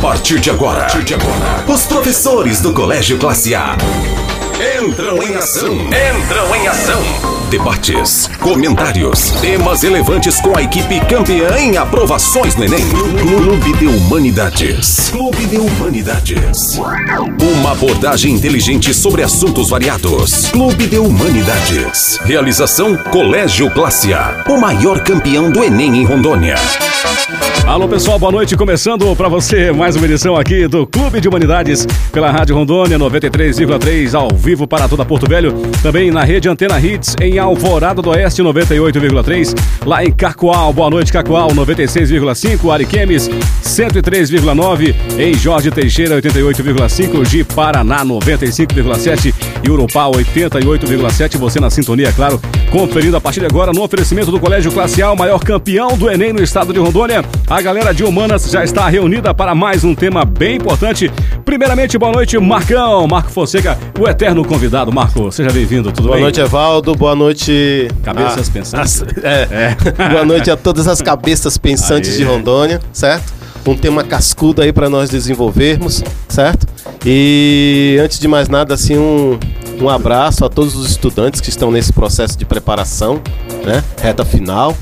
a partir de agora, os professores do Colégio Classe A entram em ação. Entram em ação. Debates, comentários, temas relevantes com a equipe campeã em aprovações no Enem. Clube de Humanidades. Clube de Humanidades. Uma abordagem inteligente sobre assuntos variados. Clube de Humanidades. Realização Colégio Classe A. O maior campeão do Enem em Rondônia. Alô pessoal, boa noite. Começando para você mais uma edição aqui do Clube de Humanidades pela Rádio Rondônia 93,3 ao vivo para toda Porto Velho. Também na rede Antena Hits em Alvorada do Oeste 98,3. Lá em Cacoal, boa noite Cacoal 96,5. Ariquemes 103,9. Em Jorge Teixeira 88,5. De Paraná 95,7. E Urupá 88,7. Você na sintonia, é claro. Conferindo a partir de agora no oferecimento do Colégio Classe A, o maior campeão do Enem no estado de Rondônia. A galera de Humanas já está reunida para mais um tema bem importante. Primeiramente, boa noite, Marcão, Marco Fonseca, o eterno convidado. Marco, seja bem-vindo, tudo boa bem? Boa noite, Evaldo. Boa noite. Cabeças a... pensantes. É. é. boa noite a todas as cabeças pensantes Aê. de Rondônia, certo? Um tema cascudo aí para nós desenvolvermos, certo? E antes de mais nada, assim, um, um abraço a todos os estudantes que estão nesse processo de preparação, né? Reta final,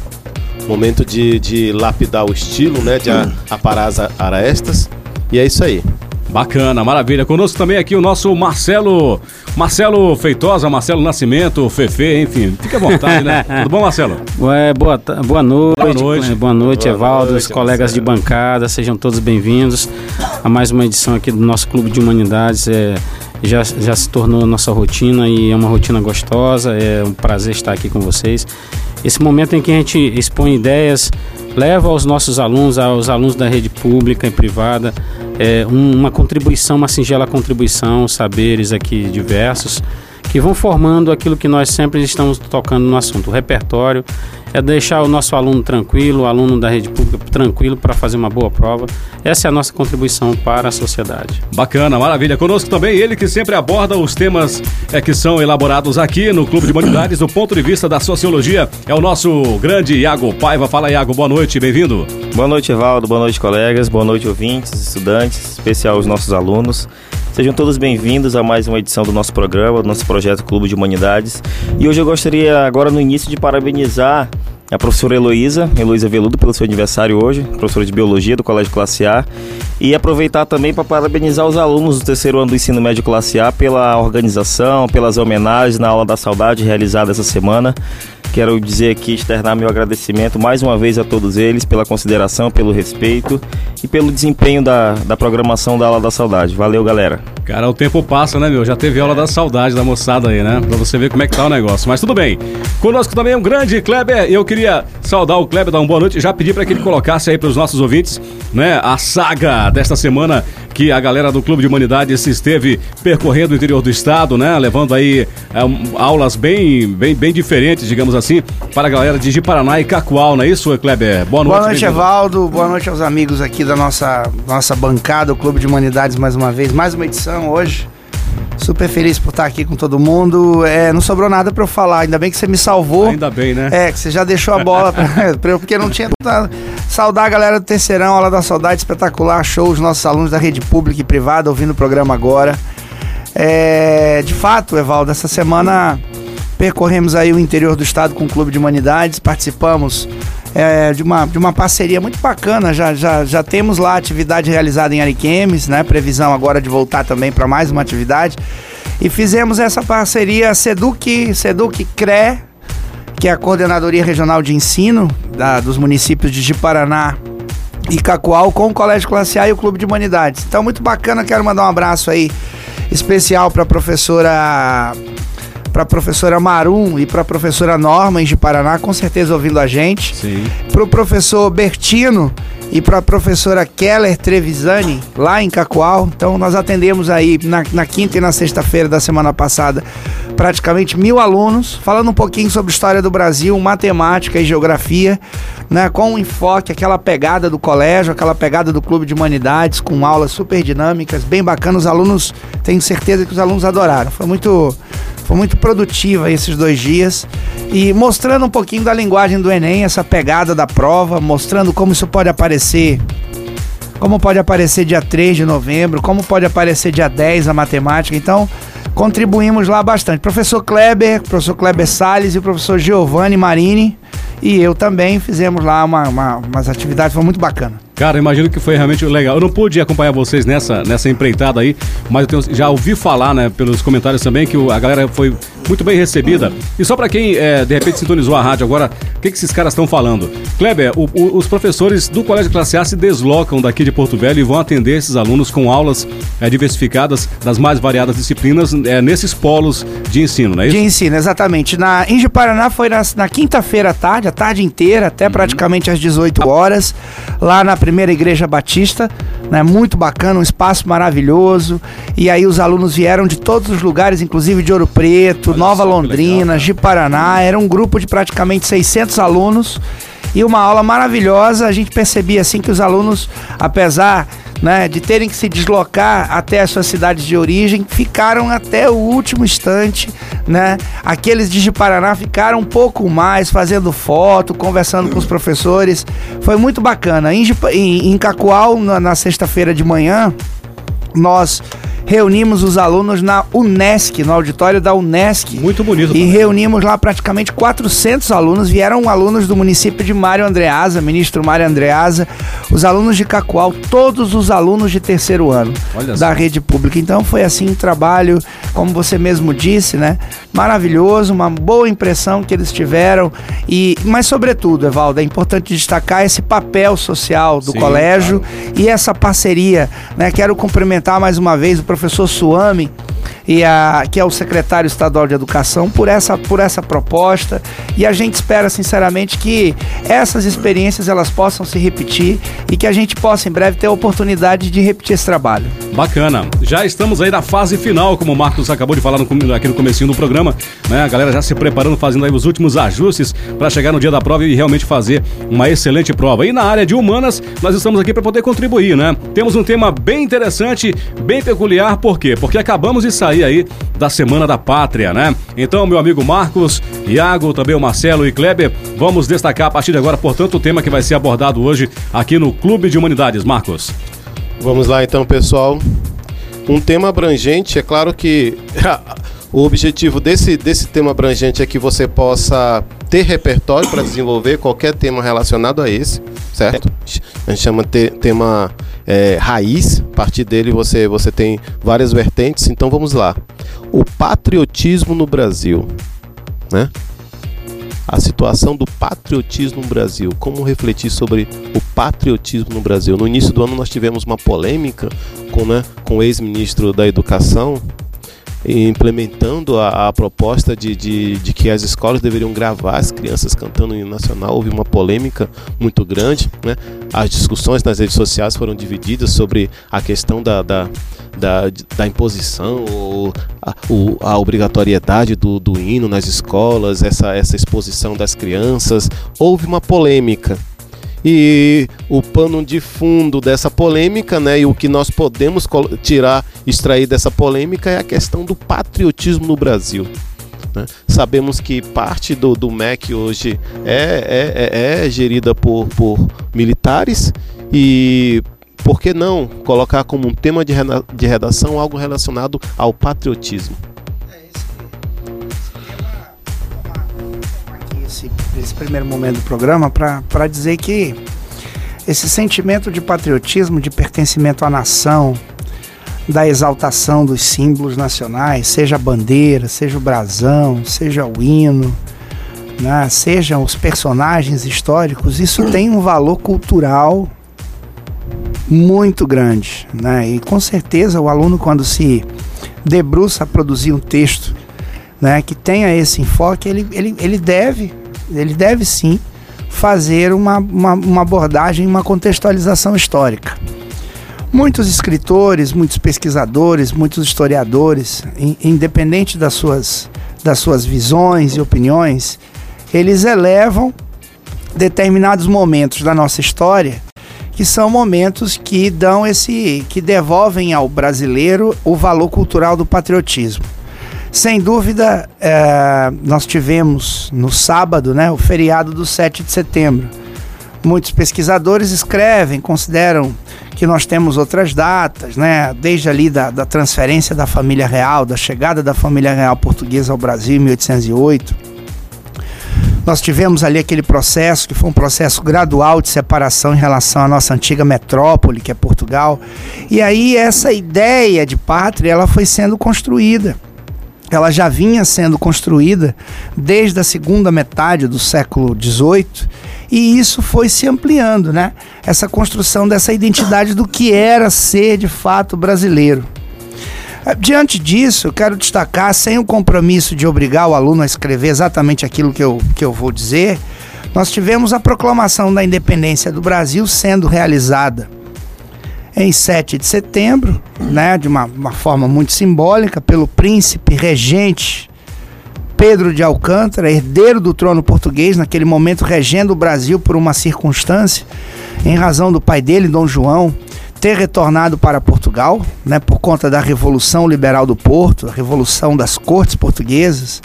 Momento de, de lapidar o estilo, né? De aparar as arestas. E é isso aí. Bacana, maravilha. Conosco também aqui o nosso Marcelo, Marcelo Feitosa, Marcelo Nascimento, Fefe, enfim. Fique à vontade, né? Tudo bom, Marcelo? Ué, boa, boa noite. Boa noite. Boa noite, boa Evaldo, noite, os colegas Marcelo. de bancada, sejam todos bem-vindos a mais uma edição aqui do nosso Clube de Humanidades. É, já, já se tornou nossa rotina e é uma rotina gostosa. É um prazer estar aqui com vocês. Esse momento em que a gente expõe ideias, leva aos nossos alunos, aos alunos da rede pública e privada, é, uma contribuição, uma singela contribuição, saberes aqui diversos que vão formando aquilo que nós sempre estamos tocando no assunto. O repertório é deixar o nosso aluno tranquilo, o aluno da rede pública tranquilo para fazer uma boa prova. Essa é a nossa contribuição para a sociedade. Bacana, maravilha. Conosco também ele que sempre aborda os temas é, que são elaborados aqui no Clube de Humanidades do ponto de vista da sociologia. É o nosso grande Iago Paiva. Fala, Iago, boa noite, bem-vindo. Boa noite, Evaldo. Boa noite, colegas. Boa noite, ouvintes, estudantes, especial os nossos alunos. Sejam todos bem-vindos a mais uma edição do nosso programa, do nosso projeto Clube de Humanidades. E hoje eu gostaria, agora no início, de parabenizar a professora Heloísa, Heloísa Veludo, pelo seu aniversário hoje, professora de Biologia do Colégio Classe A, e aproveitar também para parabenizar os alunos do terceiro ano do ensino médio Classe A pela organização, pelas homenagens na aula da saudade realizada essa semana. Quero dizer aqui, externar meu agradecimento mais uma vez a todos eles pela consideração, pelo respeito e pelo desempenho da, da programação da Aula da Saudade. Valeu, galera. Cara, o tempo passa, né, meu? Já teve aula da saudade da moçada aí, né? Pra você ver como é que tá o negócio. Mas tudo bem. Conosco também um grande Kleber. Eu queria saudar o Kleber, dar uma boa noite. Já pedi para que ele colocasse aí para os nossos ouvintes, né, a saga desta semana que a galera do Clube de Humanidades esteve percorrendo o interior do estado, né? Levando aí é, aulas bem, bem, bem diferentes, digamos assim, para a galera de Jiparaná e Cacoal, não é isso, Kleber? Boa noite. Boa noite, Evaldo. Boa noite aos amigos aqui da nossa, nossa bancada, o Clube de Humanidades, mais uma vez. Mais uma edição hoje. Super feliz por estar aqui com todo mundo. É, não sobrou nada para eu falar, ainda bem que você me salvou. Ainda bem, né? É, que você já deixou a bola para eu, porque não tinha nada. Saudar a galera do Terceirão, Aula da Saudade espetacular, show, os nossos alunos da rede pública e privada ouvindo o programa agora. É, de fato, Evaldo, essa semana percorremos aí o interior do estado com o Clube de Humanidades, participamos é, de, uma, de uma parceria muito bacana. Já, já, já temos lá atividade realizada em Ariquemes, né? Previsão agora de voltar também para mais uma atividade. E fizemos essa parceria Seduc, Seduc CRE, que é a Coordenadoria Regional de Ensino da, dos municípios de Jiparaná e Cacoal, com o Colégio Classe A e o Clube de Humanidades. Então, muito bacana, quero mandar um abraço aí especial para a professora para a professora Marum e para a professora Norma de Paraná, com certeza ouvindo a gente. Sim. Para o professor Bertino e para a professora Keller Trevisani, lá em Cacoal. Então, nós atendemos aí na, na quinta e na sexta-feira da semana passada praticamente mil alunos, falando um pouquinho sobre história do Brasil, matemática e geografia, né, com um enfoque, aquela pegada do colégio, aquela pegada do clube de humanidades, com aulas super dinâmicas, bem bacanas. Os alunos, tenho certeza que os alunos adoraram. Foi muito foi muito produtiva esses dois dias e mostrando um pouquinho da linguagem do Enem, essa pegada da prova, mostrando como isso pode aparecer como pode aparecer dia 3 de novembro, como pode aparecer dia 10 a matemática. Então, contribuímos lá bastante. Professor Kleber, professor Kleber Salles e o professor Giovanni Marini e eu também fizemos lá uma, uma, umas atividades, foi muito bacana. Cara, imagino que foi realmente legal. Eu não pude acompanhar vocês nessa, nessa empreitada aí, mas eu tenho, já ouvi falar, né, pelos comentários também, que a galera foi muito bem recebida. E só para quem é, de repente sintonizou a rádio agora, o que, que esses caras estão falando? Kleber, o, o, os professores do Colégio Classe A se deslocam daqui de Porto Velho e vão atender esses alunos com aulas é, diversificadas das mais variadas disciplinas é, nesses polos de ensino, não é isso? De ensino, exatamente. Na Inge Paraná foi na, na quinta-feira à tarde, a tarde inteira, até uhum. praticamente às 18 horas, lá na primeira igreja batista, né? Muito bacana, um espaço maravilhoso. E aí os alunos vieram de todos os lugares, inclusive de Ouro Preto, Olha Nova Londrina, de Paraná. Era um grupo de praticamente 600 alunos e uma aula maravilhosa. A gente percebia assim que os alunos, apesar né, de terem que se deslocar até as suas cidades de origem, ficaram até o último instante, né? Aqueles de Paraná ficaram um pouco mais fazendo foto, conversando com os professores. Foi muito bacana. Em, em, Cacoal, na, na sexta-feira de manhã, nós reunimos os alunos na Unesc, no auditório da Unesc. Muito bonito. E reunimos lá praticamente 400 alunos. Vieram alunos do município de Mário Andreasa, ministro Mário Andreasa, os alunos de Cacoal, todos os alunos de terceiro ano Olha da só. rede pública. Então foi assim um trabalho, como você mesmo disse, né? Maravilhoso, uma boa impressão que eles tiveram. E, mas sobretudo, Evaldo, é importante destacar esse papel social do Sim, colégio claro. e essa parceria, né? Quero cumprimentar mais uma vez o professor professor Suame, e a, que é o secretário estadual de educação, por essa, por essa proposta. E a gente espera, sinceramente, que essas experiências elas possam se repetir e que a gente possa, em breve, ter a oportunidade de repetir esse trabalho. Bacana. Já estamos aí na fase final, como o Marcos acabou de falar no, aqui no comecinho do programa. Né? A galera já se preparando, fazendo aí os últimos ajustes para chegar no dia da prova e realmente fazer uma excelente prova. E na área de humanas, nós estamos aqui para poder contribuir, né? Temos um tema bem interessante, bem peculiar, por quê? Porque acabamos de sair aí da Semana da Pátria, né? Então, meu amigo Marcos, Iago, também o Marcelo e Kleber, vamos destacar a partir de agora, portanto, o tema que vai ser abordado hoje aqui no Clube de Humanidades. Marcos. Vamos lá então, pessoal. Um tema abrangente, é claro que o objetivo desse, desse tema abrangente é que você possa ter repertório para desenvolver qualquer tema relacionado a esse, certo? A gente chama de tema é, raiz, a partir dele você, você tem várias vertentes, então vamos lá. O patriotismo no Brasil, né? A situação do patriotismo no Brasil, como refletir sobre o patriotismo no Brasil? No início do ano nós tivemos uma polêmica com, né, com o ex-ministro da Educação, implementando a, a proposta de, de, de, que as escolas deveriam gravar as crianças cantando hino nacional. Houve uma polêmica muito grande. Né? As discussões nas redes sociais foram divididas sobre a questão da, da, da, da imposição ou a, a obrigatoriedade do, do hino nas escolas, essa, essa exposição das crianças. Houve uma polêmica. E o pano de fundo dessa polêmica, né, e o que nós podemos tirar, extrair dessa polêmica é a questão do patriotismo no Brasil. Né? Sabemos que parte do, do MEC hoje é, é, é, é gerida por, por militares e por que não colocar como um tema de redação algo relacionado ao patriotismo? esse primeiro momento do programa para dizer que esse sentimento de patriotismo, de pertencimento à nação, da exaltação dos símbolos nacionais, seja a bandeira, seja o brasão, seja o hino, né, sejam os personagens históricos, isso tem um valor cultural muito grande. Né? E com certeza o aluno, quando se debruça a produzir um texto né, que tenha esse enfoque, ele, ele, ele deve ele deve sim fazer uma, uma, uma abordagem, uma contextualização histórica. Muitos escritores, muitos pesquisadores, muitos historiadores, in, independente das suas, das suas visões e opiniões, eles elevam determinados momentos da nossa história que são momentos que dão esse que devolvem ao brasileiro o valor cultural do patriotismo. Sem dúvida, é, nós tivemos no sábado né, o feriado do 7 de setembro, muitos pesquisadores escrevem, consideram que nós temos outras datas, né? Desde ali da, da transferência da família real, da chegada da família real portuguesa ao Brasil em 1808. Nós tivemos ali aquele processo que foi um processo gradual de separação em relação à nossa antiga metrópole, que é Portugal. E aí essa ideia de pátria, ela foi sendo construída ela já vinha sendo construída desde a segunda metade do século XVIII e isso foi se ampliando, né? Essa construção dessa identidade do que era ser de fato brasileiro. Eh, diante disso, quero destacar, sem o compromisso de obrigar o aluno a escrever exatamente aquilo que eu, que eu vou dizer, nós tivemos a proclamação da independência do Brasil sendo realizada em 7 de setembro, né, de uma, uma forma muito simbólica, pelo príncipe regente Pedro de Alcântara, herdeiro do trono português, naquele momento regendo o Brasil por uma circunstância, em razão do pai dele, Dom João, ter retornado para Portugal, né, por conta da Revolução Liberal do Porto, a Revolução das Cortes Portuguesas.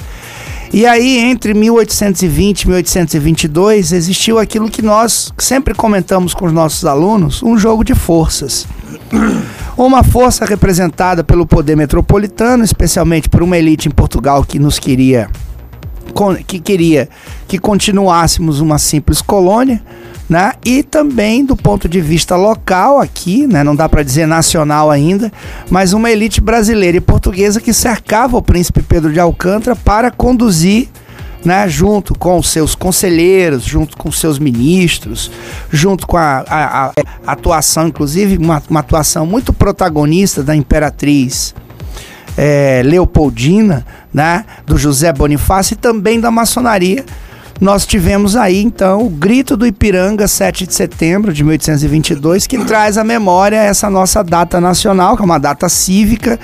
E aí, entre 1820 e 1822, existiu aquilo que nós sempre comentamos com os nossos alunos: um jogo de forças. Uma força representada pelo poder metropolitano, especialmente por uma elite em Portugal que nos queria que queria que continuássemos uma simples colônia, né? E também do ponto de vista local aqui, né? Não dá para dizer nacional ainda, mas uma elite brasileira e portuguesa que cercava o príncipe Pedro de Alcântara para conduzir né, junto com seus conselheiros, junto com seus ministros, junto com a, a, a atuação, inclusive uma, uma, atuação muito protagonista da imperatriz é, Leopoldina, né, do José Bonifácio e também da maçonaria, nós tivemos aí então o Grito do Ipiranga, 7 de setembro de 1822, que traz à memória essa nossa data nacional, que é uma data cívica,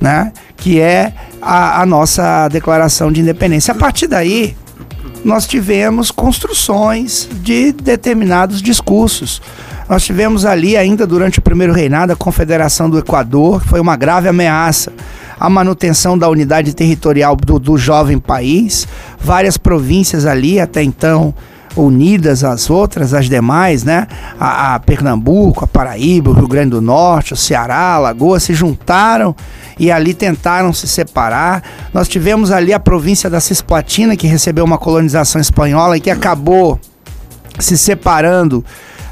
né? Que é a, a nossa declaração de independência. A partir daí, nós tivemos construções de determinados discursos. Nós tivemos ali, ainda durante o primeiro reinado, a Confederação do Equador, que foi uma grave ameaça a manutenção da unidade territorial do, do jovem país, várias províncias ali até então unidas às outras, as demais, né? A, a, Pernambuco, a Paraíba, o Rio Grande do Norte, o Ceará, a Alagoas se juntaram e ali tentaram se separar. Nós tivemos ali a província da Cisplatina que recebeu uma colonização espanhola e que acabou se separando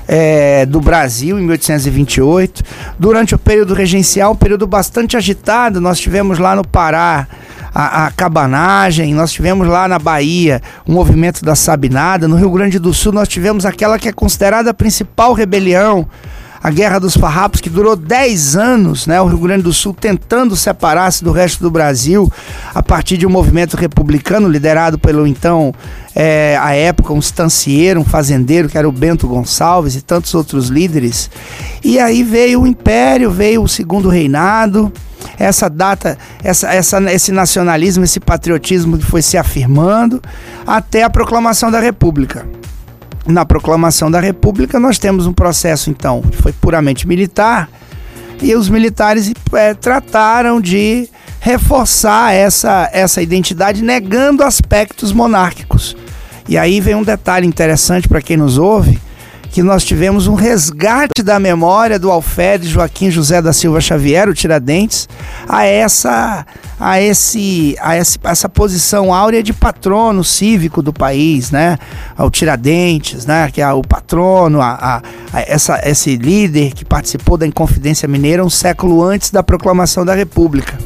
é, do Brasil em 1828. Durante o período regencial, um período bastante agitado, nós tivemos lá no Pará a, a, cabanagem, nós tivemos lá na Bahia o movimento da Sabinada, no Rio Grande do Sul nós tivemos aquela que é considerada a principal rebelião a Guerra dos Farrapos, que durou 10 anos, né? O Rio Grande do Sul tentando separar-se do resto do Brasil a partir de um movimento republicano liderado pelo então, é, à época, um estancieiro, um fazendeiro, que era o Bento Gonçalves e tantos outros líderes. E aí veio o Império, veio o Segundo Reinado, essa data, essa, essa, esse nacionalismo, esse patriotismo que foi se afirmando até a proclamação da República na proclamação da República, nós temos um processo, então, que foi puramente militar, e os militares é, trataram de reforçar essa, essa identidade, negando aspectos monárquicos. E aí vem um detalhe interessante para quem nos ouve, que nós tivemos um resgate da memória do alferes Joaquim José da Silva Xavier, o Tiradentes, a essa a esse a esse, essa posição áurea de patrono cívico do país, né? Ao Tiradentes, né? Que é o patrono, a, a, a essa esse líder que participou da Inconfidência Mineira um século antes da proclamação da República.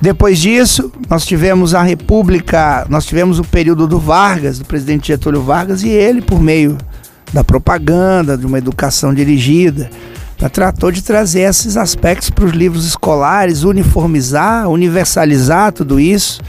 Depois disso, nós tivemos a República, nós tivemos o período do Vargas, do presidente Getúlio Vargas, e ele, por meio da propaganda, de uma educação dirigida. Ela tratou de trazer esses aspectos para os livros escolares, uniformizar, universalizar tudo isso.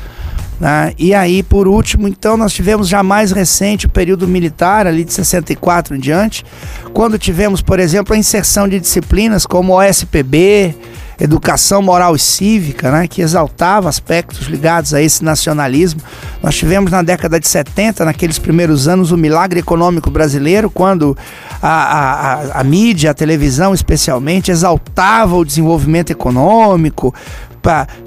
Né? E aí, por último, então, nós tivemos já mais recente o período militar, ali de 64 em diante, quando tivemos, por exemplo, a inserção de disciplinas como o SPB, educação moral e cívica, né, que exaltava aspectos ligados a esse nacionalismo. Nós tivemos na década de 70, naqueles primeiros anos, o milagre econômico brasileiro, quando a, a, a, mídia, a televisão especialmente, exaltava o desenvolvimento econômico,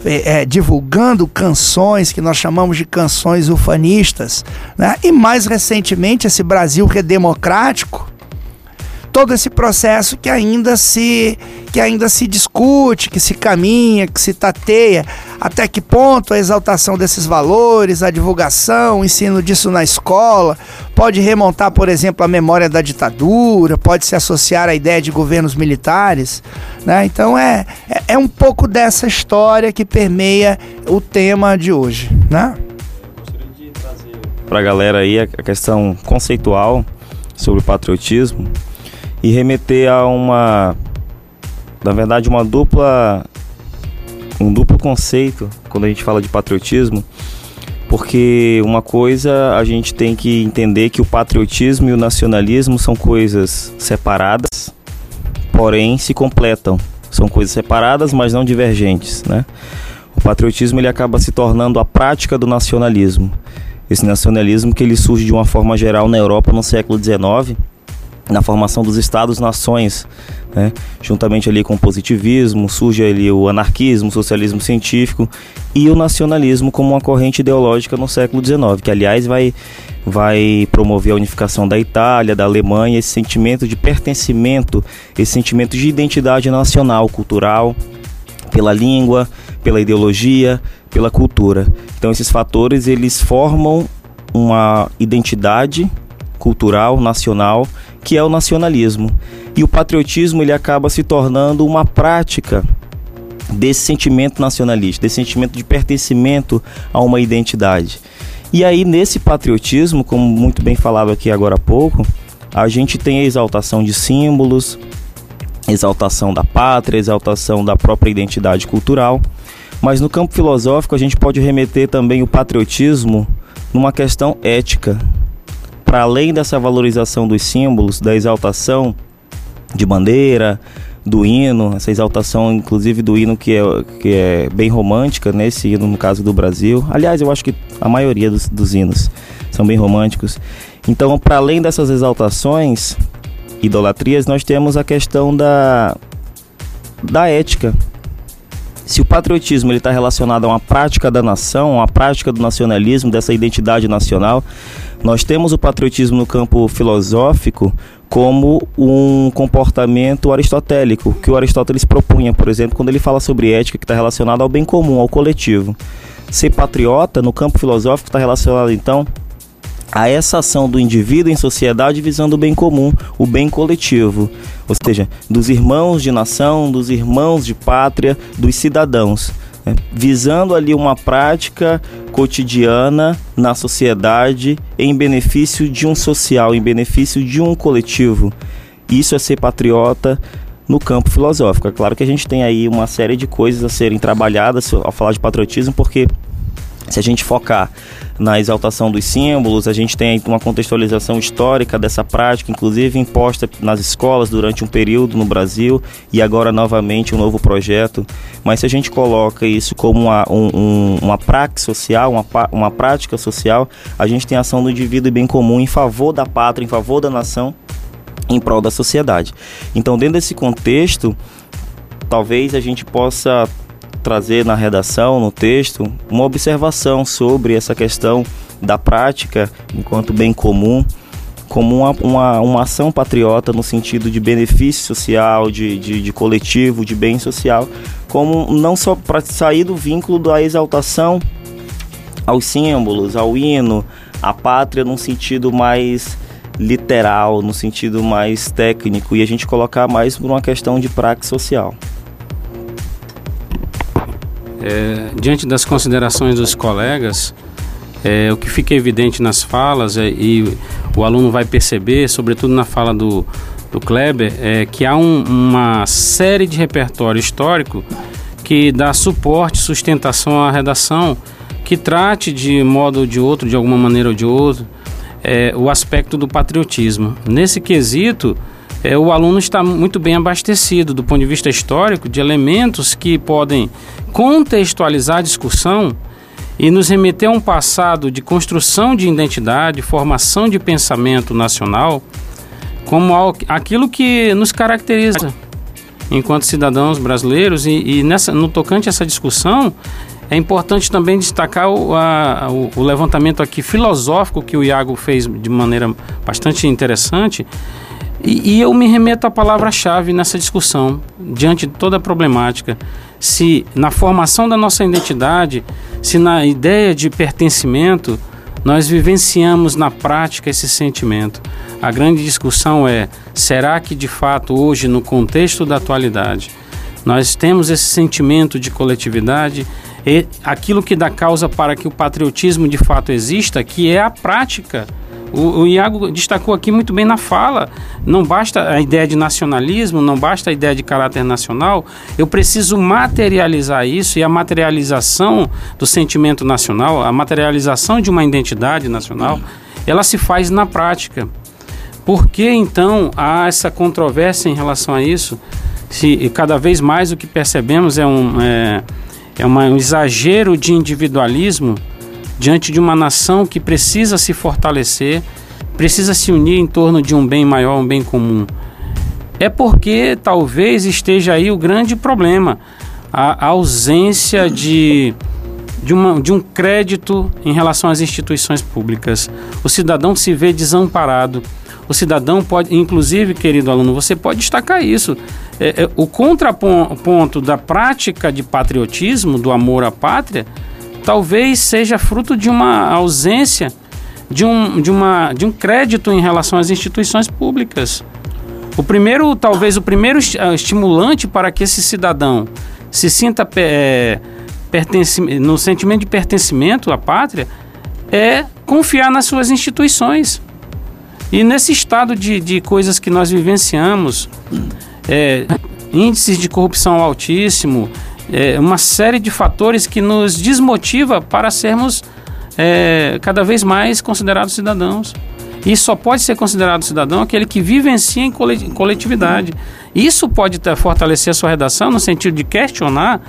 é, é, divulgando canções que nós chamamos de canções ufanistas. Né? E mais recentemente, esse Brasil redemocrático todo esse processo que ainda se que ainda se discute, que se caminha, que se tateia, até que ponto a exaltação desses valores, a divulgação, o ensino disso na escola, pode remontar, por exemplo, à memória da ditadura, pode se associar à ideia de governos militares, né? Então é, é, é um pouco dessa história que permeia o tema de hoje, né? Para a galera aí a questão conceitual sobre o patriotismo e remeter a uma, na verdade, uma dupla, um duplo conceito quando a gente fala de patriotismo, porque uma coisa a gente tem que entender que o patriotismo e o nacionalismo são coisas separadas, porém se completam. São coisas separadas, mas não divergentes, né? O patriotismo ele acaba se tornando a prática do nacionalismo. Esse nacionalismo que ele surge de uma forma geral na Europa no século XIX, na formação dos estados-nações, né? juntamente ali com o positivismo, surge ali o anarquismo, o socialismo científico e o nacionalismo como uma corrente ideológica no século XIX, que aliás vai, vai promover a unificação da Itália, da Alemanha, esse sentimento de pertencimento, esse sentimento de identidade nacional, cultural, pela língua, pela ideologia, pela cultura. Então esses fatores eles formam uma identidade cultural nacional que é o nacionalismo. E o patriotismo ele acaba se tornando uma prática desse sentimento nacionalista, desse sentimento de pertencimento a uma identidade. E aí nesse patriotismo, como muito bem falado aqui agora há pouco, a gente tem a exaltação de símbolos, exaltação da pátria, exaltação da própria identidade cultural. Mas no campo filosófico a gente pode remeter também o patriotismo numa questão ética, para além dessa valorização dos símbolos, da exaltação de bandeira, do hino, essa exaltação inclusive do hino que é, que é bem romântica, nesse né, hino no caso do Brasil. Aliás, eu acho que a maioria dos, dos hinos são bem românticos. Então, para além dessas exaltações, idolatrias, nós temos a questão da, da ética, se o patriotismo está relacionado a uma prática da nação, uma prática do nacionalismo, dessa identidade nacional, nós temos o patriotismo no campo filosófico como um comportamento aristotélico, que o Aristóteles propunha, por exemplo, quando ele fala sobre ética que está relacionado ao bem comum, ao coletivo. Ser patriota no campo filosófico está relacionado então a essa ação do indivíduo em sociedade visando o bem comum, o bem coletivo, ou seja, dos irmãos de nação, dos irmãos de pátria, dos cidadãos? Visando ali uma prática cotidiana na sociedade em benefício de um social, em benefício de um coletivo. Isso é ser patriota no campo filosófico. É claro que a gente tem aí uma série de coisas a serem trabalhadas ao falar de patriotismo, porque se a gente focar na exaltação dos símbolos, a gente tem uma contextualização histórica dessa prática, inclusive imposta nas escolas durante um período no Brasil e agora novamente um novo projeto. Mas se a gente coloca isso como uma, um, uma prática social, uma, uma prática social, a gente tem a ação do indivíduo e bem comum em favor da pátria, em favor da nação, em prol da sociedade. Então, dentro desse contexto, talvez a gente possa trazer na redação, no texto, uma observação sobre essa questão da prática enquanto bem comum como uma, uma, uma ação patriota no sentido de benefício social, de, de, de coletivo, de bem social, como não só para sair do vínculo da exaltação aos símbolos, ao hino, à pátria num sentido mais literal, no sentido mais técnico, e a gente colocar mais por uma questão de prática social. É, diante das considerações dos colegas, é, o que fica evidente nas falas é, e o aluno vai perceber, sobretudo na fala do, do Kleber, é que há um, uma série de repertório histórico que dá suporte, sustentação à redação, que trate de modo ou de outro, de alguma maneira ou de outro, é, o aspecto do patriotismo. Nesse quesito, é, o aluno está muito bem abastecido do ponto de vista histórico de elementos que podem contextualizar a discussão e nos remeter a um passado de construção de identidade, formação de pensamento nacional, como aquilo que nos caracteriza enquanto cidadãos brasileiros e, e nessa, no tocante a essa discussão é importante também destacar o, a, o, o, levantamento aqui filosófico que o Iago fez de maneira bastante interessante. E, e eu me remeto à palavra-chave nessa discussão, diante de toda a problemática. Se na formação da nossa identidade, se na ideia de pertencimento, nós vivenciamos na prática esse sentimento. A grande discussão é: será que de fato hoje, no contexto da atualidade, nós temos esse sentimento de coletividade? E aquilo que dá causa para que o patriotismo de fato exista, que é a prática. O, o, Iago destacou aqui muito bem na fala. Não basta a ideia de nacionalismo, não basta a ideia de caráter nacional. Eu preciso materializar isso e a materialização do sentimento nacional, a materialização de uma identidade nacional, ela se faz na prática. Por que então há essa controvérsia em relação a isso? Se cada vez mais o que percebemos é um. É, é uma, um exagero de individualismo diante de uma nação que precisa se fortalecer, precisa se unir em torno de um bem maior, um bem comum. É porque talvez esteja aí o grande problema, a, a ausência de, de, uma, de um crédito em relação às instituições públicas. O cidadão se vê desamparado. O cidadão pode, inclusive, querido aluno, você pode destacar isso é, é, o contraponto da prática de patriotismo, do amor à pátria, talvez seja fruto de uma ausência de um, de uma, de um crédito em relação às instituições públicas. O primeiro, talvez o primeiro ah, estimulante para que esse cidadão se sinta é, no sentimento de pertencimento à pátria é confiar nas suas instituições. E nesse estado de, de coisas que nós vivenciamos, é, índices de corrupção altíssimo, é, uma série de fatores que nos desmotiva para sermos é, cada vez mais considerados cidadãos. E só pode ser considerado cidadão aquele que vivencia em coletividade. Isso pode ter, fortalecer a sua redação no sentido de questionar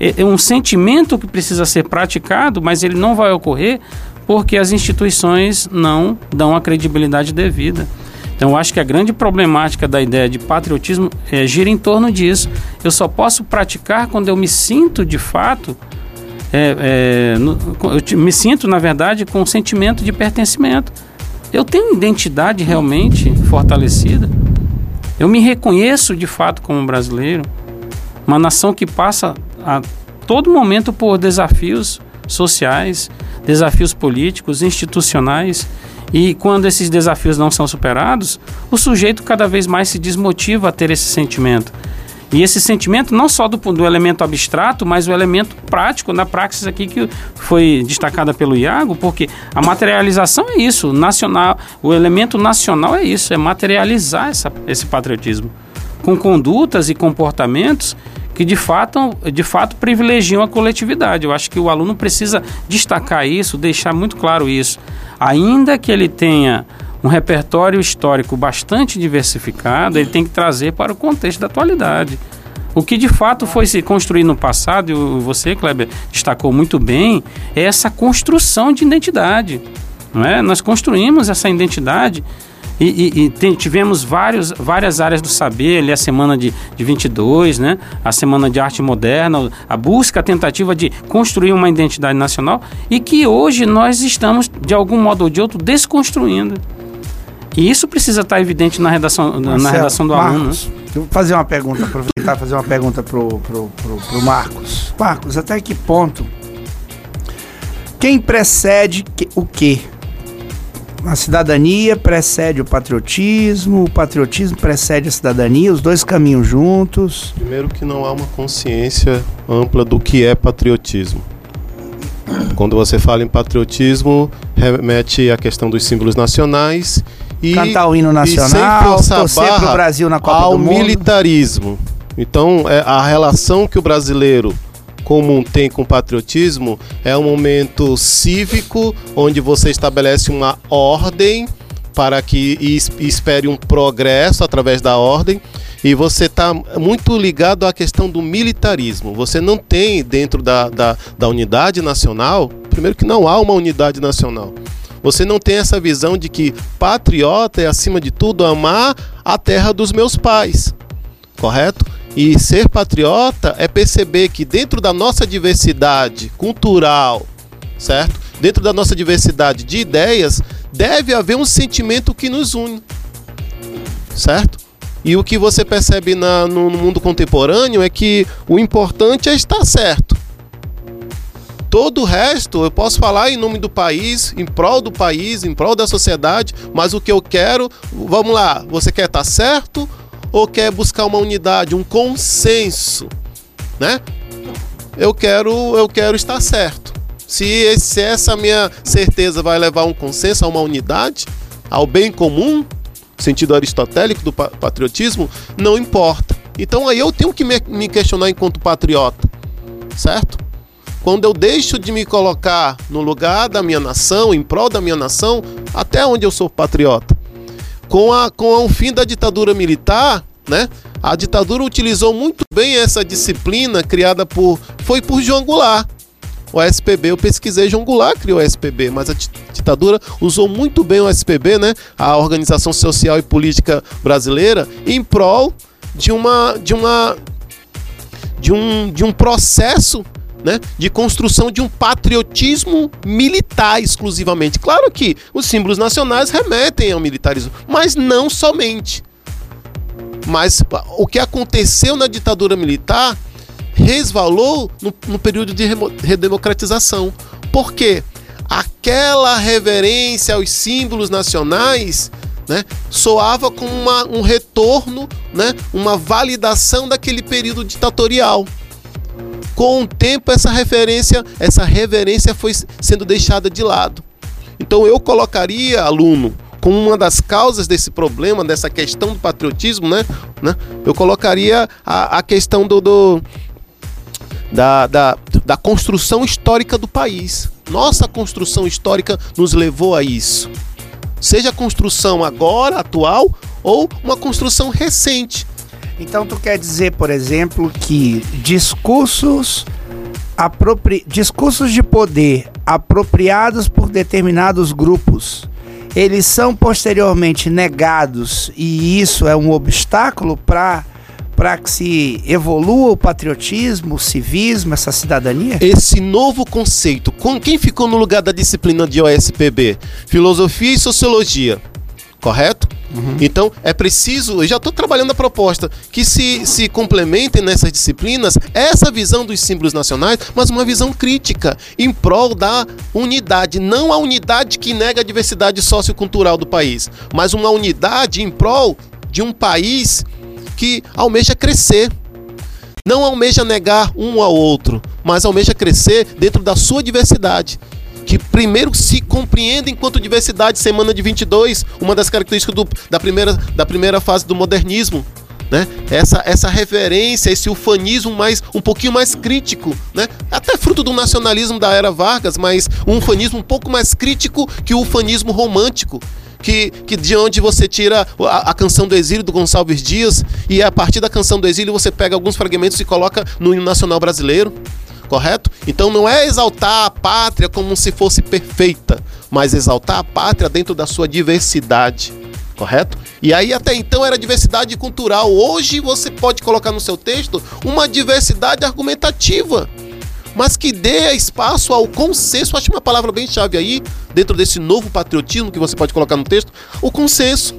é, é um sentimento que precisa ser praticado, mas ele não vai ocorrer porque as instituições não dão a credibilidade devida. Então, eu acho que a grande problemática da ideia de patriotismo é, gira em torno disso. Eu só posso praticar quando eu me sinto de fato, é, é, no, eu me sinto, na verdade, com um sentimento de pertencimento. Eu tenho identidade realmente fortalecida. Eu me reconheço de fato como brasileiro. Uma nação que passa a todo momento por desafios sociais, desafios políticos, institucionais e quando esses desafios não são superados, o sujeito cada vez mais se desmotiva a ter esse sentimento. E esse sentimento não só do, do elemento abstrato, mas o elemento prático, na praxis aqui que foi destacada pelo Iago, porque a materialização é isso, nacional, o elemento nacional é isso, é materializar essa, esse patriotismo com condutas e comportamentos que de fato, de fato privilegiam a coletividade. Eu acho que o aluno precisa destacar isso, deixar muito claro isso ainda que ele tenha um repertório histórico bastante diversificado, ele tem que trazer para o contexto da atualidade. O que de fato foi se construir no passado, e você, Kleber, destacou muito bem, é essa construção de identidade. Não é? Nós construímos essa identidade e, e, e tem, tivemos vários, várias áreas do saber, ali a semana de, de 22, né? a semana de arte moderna, a busca, a tentativa de construir uma identidade nacional e que hoje nós estamos, de algum modo ou de outro, desconstruindo. E isso precisa estar evidente na redação, Marcelo, na redação do Marcos, aluno. Né? Eu vou fazer uma pergunta, aproveitar e fazer uma pergunta pro, pro, pro, pro Marcos. Marcos, até que ponto quem precede o quê? A cidadania precede o patriotismo, o patriotismo precede a cidadania, os dois caminham juntos. Primeiro que não há uma consciência ampla do que é patriotismo. Quando você fala em patriotismo, remete à questão dos símbolos nacionais e cantar o hino nacional, torcer para o Brasil na Copa ao do Mundo. militarismo. Então, é a relação que o brasileiro comum tem com patriotismo é um momento cívico onde você estabelece uma ordem para que espere um progresso através da ordem e você está muito ligado à questão do militarismo. Você não tem dentro da, da, da unidade nacional, primeiro que não há uma unidade nacional. Você não tem essa visão de que patriota é, acima de tudo, amar a terra dos meus pais, correto? E ser patriota é perceber que dentro da nossa diversidade cultural, certo? Dentro da nossa diversidade de ideias, deve haver um sentimento que nos une, certo? E o que você percebe na, no, no mundo contemporâneo é que o importante é estar certo. Todo o resto eu posso falar em nome do país, em prol do país, em prol da sociedade, mas o que eu quero, vamos lá, você quer estar certo ou quer buscar uma unidade, um consenso, né? Eu quero, eu quero estar certo. Se, se essa minha certeza vai levar a um consenso, a uma unidade, ao bem comum, sentido aristotélico do patriotismo, não importa. Então aí eu tenho que me questionar enquanto patriota, certo? Quando eu deixo de me colocar no lugar da minha nação, em prol da minha nação, até onde eu sou patriota? Com, a, com o fim da ditadura militar, né? A ditadura utilizou muito bem essa disciplina criada por. Foi por João Goulart. O SPB, eu pesquisei, João Goulart criou o SPB, mas a ditadura usou muito bem o SPB, né? A Organização Social e Política Brasileira, em prol de uma. de uma. de um, de um processo né, de construção de um patriotismo militar exclusivamente. Claro que os símbolos nacionais remetem ao militarismo, mas não somente. Mas o que aconteceu na ditadura militar resvalou no, no período de redemocratização. Por quê? Aquela reverência aos símbolos nacionais né, soava como uma, um retorno, né, uma validação daquele período ditatorial. Com o tempo essa referência, essa reverência foi sendo deixada de lado. Então eu colocaria aluno como uma das causas desse problema, dessa questão do patriotismo, né? né eu colocaria a, a questão do, do da, da, da construção histórica do país. Nossa construção histórica nos levou a isso. Seja a construção agora, atual, ou uma construção recente. Então tu quer dizer, por exemplo, que discursos apropri... discursos de poder apropriados por determinados grupos, eles são posteriormente negados e isso é um obstáculo para para que se evolua o patriotismo, o civismo, essa cidadania? Esse novo conceito, com quem ficou no lugar da disciplina de OSPB? Filosofia e sociologia correto? Uhum. Então é preciso, eu já estou trabalhando a proposta, que se, se complementem nessas disciplinas essa visão dos símbolos nacionais, mas uma visão crítica em prol da unidade, não a unidade que nega a diversidade sociocultural do país, mas uma unidade em prol de um país que almeja crescer. Não almeja negar um ao outro, mas almeja crescer dentro da sua diversidade que primeiro se compreende enquanto diversidade, semana de 22, uma das características do, da, primeira, da primeira fase do modernismo. Né? Essa, essa reverência, esse ufanismo mais um pouquinho mais crítico, né? Até fruto do nacionalismo da era Vargas, mas um ufanismo um pouco mais crítico que o ufanismo romântico, que, que de onde você tira a, a, canção do exílio do Gonçalves Dias e a partir da canção do exílio você pega alguns fragmentos e coloca no hino nacional brasileiro correto? Então não é exaltar a pátria como se fosse perfeita, mas exaltar a pátria dentro da sua diversidade, correto? E aí até então era diversidade cultural. Hoje você pode colocar no seu texto uma diversidade argumentativa, mas que dê espaço ao consenso. Acho uma palavra bem chave aí dentro desse novo patriotismo que você pode colocar no texto, o consenso,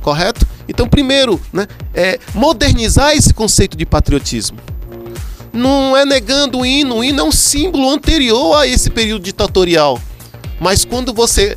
correto? Então primeiro, né, é modernizar esse conceito de patriotismo não é negando o hino, o hino é um símbolo anterior a esse período ditatorial. Mas quando você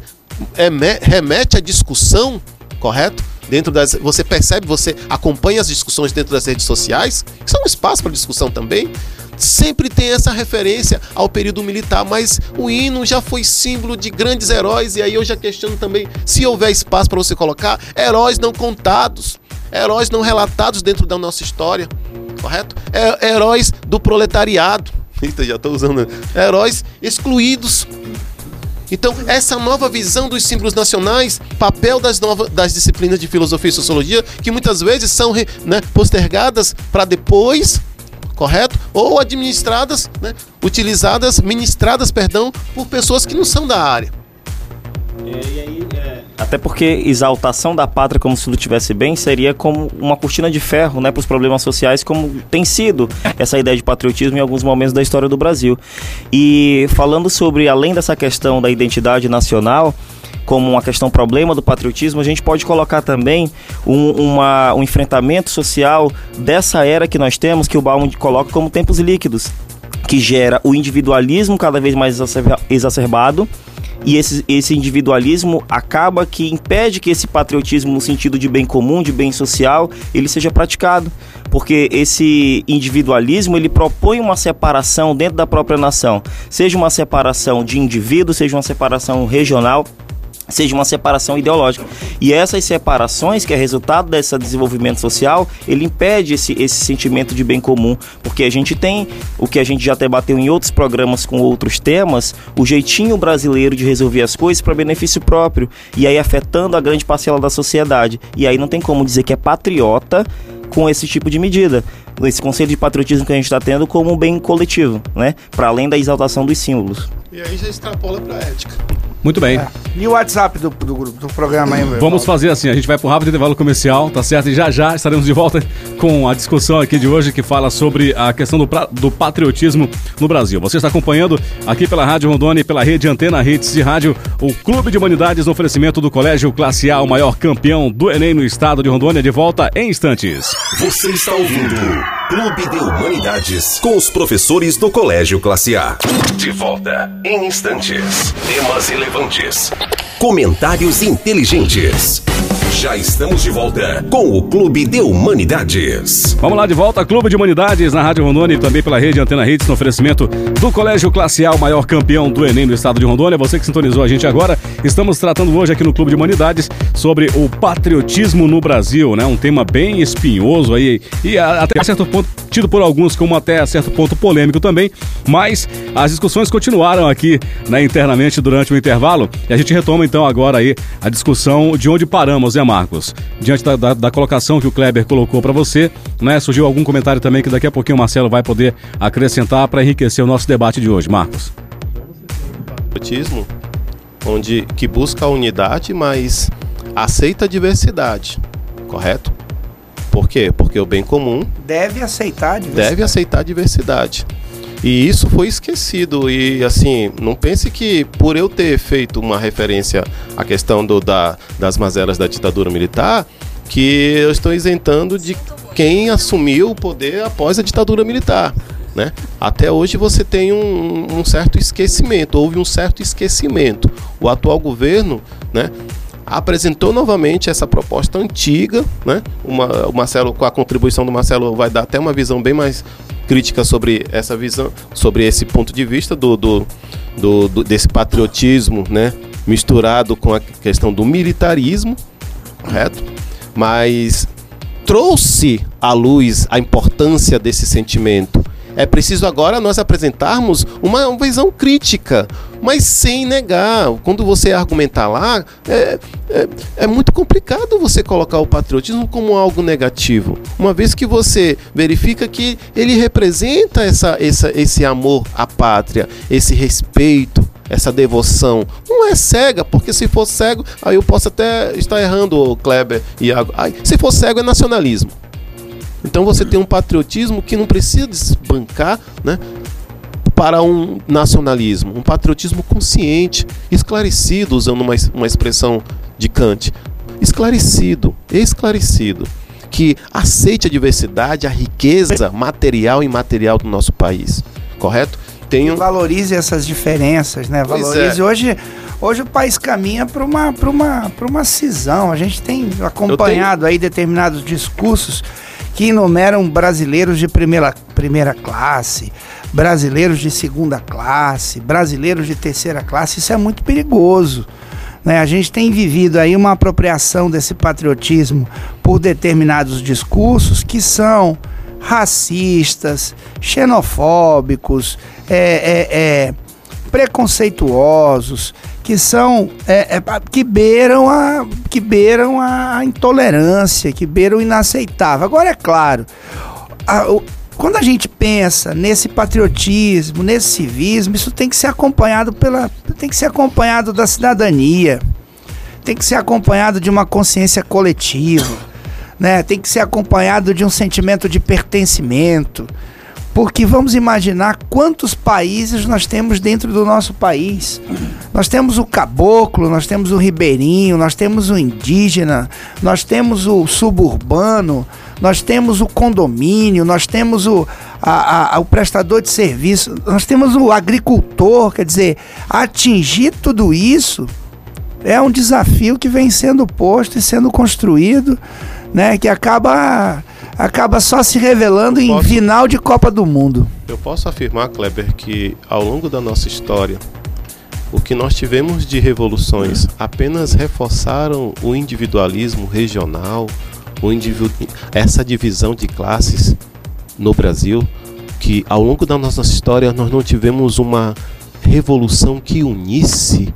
é, remete à discussão, correto? Dentro das, você percebe, você acompanha as discussões dentro das redes sociais, que são um espaço para discussão também. Sempre tem essa referência ao período militar, mas o hino já foi símbolo de grandes heróis, e aí eu já questiono também se houver espaço para você colocar heróis não contados, heróis não relatados dentro da nossa história correto? É, heróis do proletariado. Eita, já estou usando. Heróis excluídos. Então, essa nova visão dos símbolos nacionais, papel das, novas, das disciplinas de filosofia e sociologia, que muitas vezes são né, postergadas para depois, correto? Ou administradas, né, utilizadas, ministradas, perdão, por pessoas que não são da área. Aí, é... Até porque exaltação da pátria como se tudo estivesse bem seria como uma cortina de ferro né, para os problemas sociais, como tem sido essa ideia de patriotismo em alguns momentos da história do Brasil. E falando sobre, além dessa questão da identidade nacional, como uma questão problema do patriotismo, a gente pode colocar também um, uma, um enfrentamento social dessa era que nós temos, que o Baum coloca como tempos líquidos, que gera o individualismo cada vez mais exacerbado e esse, esse individualismo acaba que impede que esse patriotismo no sentido de bem comum, de bem social, ele seja praticado, porque esse individualismo ele propõe uma separação dentro da própria nação, seja uma separação de indivíduo, seja uma separação regional, seja uma separação ideológica. E essas separações, que é resultado desse desenvolvimento social, ele impede esse, esse sentimento de bem comum, porque a gente tem o que a gente já debateu em outros programas com outros temas, o jeitinho brasileiro de resolver as coisas para benefício próprio, e aí afetando a grande parcela da sociedade. E aí não tem como dizer que é patriota com esse tipo de medida. Esse conceito de patriotismo que a gente está tendo como um bem coletivo, né? Para além da exaltação dos símbolos. E aí já extrapola para a ética. Muito bem. É. E o WhatsApp do, do, do programa aí, meu Vamos fazer assim, a gente vai para um rápido intervalo comercial, tá certo? E já já estaremos de volta com a discussão aqui de hoje que fala sobre a questão do, pra, do patriotismo no Brasil. Você está acompanhando aqui pela Rádio Rondônia e pela rede Antena Hits de Rádio, o Clube de Humanidades no oferecimento do Colégio Classe A, o maior campeão do Enem no estado de Rondônia, de volta em instantes. Você está ouvindo Clube de Humanidades com os professores do Colégio Classe A. De volta em instantes. Temas relevantes. Comentários inteligentes. Já estamos de volta com o Clube de Humanidades. Vamos lá de volta, Clube de Humanidades na Rádio Rondônia e também pela rede Antena Hits no oferecimento do Colégio Classe A, o maior campeão do Enem do estado de Rondônia. Você que sintonizou a gente agora, estamos tratando hoje aqui no Clube de Humanidades sobre o patriotismo no Brasil, né? Um tema bem espinhoso aí e até certo ponto tido por alguns como até certo ponto polêmico também, mas as discussões continuaram aqui né, internamente durante o intervalo e a gente retoma então agora aí a discussão de onde paramos, né, Marcos? Diante da, da, da colocação que o Kleber colocou para você, né? Surgiu algum comentário também que daqui a pouquinho o Marcelo vai poder acrescentar para enriquecer o nosso debate de hoje, Marcos. Patriotismo, onde que busca a unidade, mas aceita a diversidade, correto? Por quê? Porque o bem comum deve aceitar a diversidade. Deve aceitar a diversidade. E isso foi esquecido. E assim, não pense que por eu ter feito uma referência à questão do, da, das mazelas da ditadura militar, que eu estou isentando de quem assumiu o poder após a ditadura militar. Né? Até hoje você tem um, um certo esquecimento, houve um certo esquecimento. O atual governo né, apresentou novamente essa proposta antiga, né? Uma, o Marcelo, com a contribuição do Marcelo, vai dar até uma visão bem mais crítica sobre essa visão, sobre esse ponto de vista do, do, do, do desse patriotismo, né? Misturado com a questão do militarismo, correto? Mas trouxe à luz a importância desse sentimento é preciso agora nós apresentarmos uma visão crítica, mas sem negar. Quando você argumentar lá, é, é, é, muito complicado você colocar o patriotismo como algo negativo, uma vez que você verifica que ele representa essa, essa, esse amor à pátria, esse respeito, essa devoção. Não é cega, porque se for cego, aí eu posso até estar errando, Kleber e Iago. se for cego, é nacionalismo. Então você tem um patriotismo que não precisa desbancar, né? Para um nacionalismo, um patriotismo consciente, esclarecido, usando uma, uma expressão de Kant. Esclarecido, esclarecido que aceite a diversidade, a riqueza material e imaterial do nosso país. Correto? Um... Valorize essas diferenças, né? Valorize. É. Hoje, hoje o país caminha para uma, uma, uma cisão. A gente tem acompanhado tenho... aí determinados discursos que enumeram brasileiros de primeira, primeira classe, brasileiros de segunda classe, brasileiros de terceira classe. Isso é muito perigoso. Né? A gente tem vivido aí uma apropriação desse patriotismo por determinados discursos que são racistas, xenofóbicos, é, é, é, preconceituosos, que são é, é, que beiram a que beiram a intolerância, que beiram o inaceitável. Agora é claro, a, o, quando a gente pensa nesse patriotismo, nesse civismo, isso tem que ser acompanhado pela tem que ser acompanhado da cidadania. Tem que ser acompanhado de uma consciência coletiva, né? Tem que ser acompanhado de um sentimento de pertencimento. Porque vamos imaginar quantos países nós temos dentro do nosso país. Nós temos o caboclo, nós temos o ribeirinho, nós temos o indígena, nós temos o suburbano, nós temos o condomínio, nós temos o, a, a, o prestador de serviço, nós temos o agricultor, quer dizer, atingir tudo isso é um desafio que vem sendo posto e sendo construído, né, que acaba acaba só se revelando em posso, final de Copa do Mundo. Eu posso afirmar, Kleber, que ao longo da nossa história, o que nós tivemos de revoluções apenas reforçaram o individualismo regional, essa divisão de classes no Brasil, que ao longo da nossa história nós não tivemos uma revolução que unisse